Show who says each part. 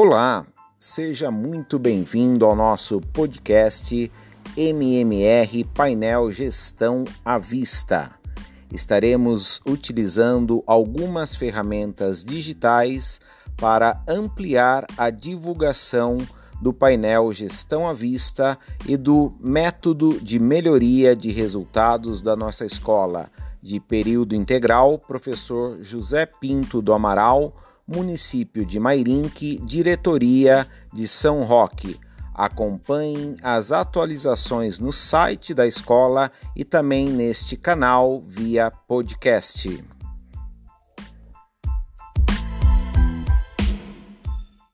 Speaker 1: Olá, seja muito bem-vindo ao nosso podcast MMR Painel Gestão à Vista. Estaremos utilizando algumas ferramentas digitais para ampliar a divulgação do painel Gestão à Vista e do método de melhoria de resultados da nossa escola de período integral, professor José Pinto do Amaral município de Mairinque, diretoria de São Roque. Acompanhem as atualizações no site da escola e também neste canal via podcast.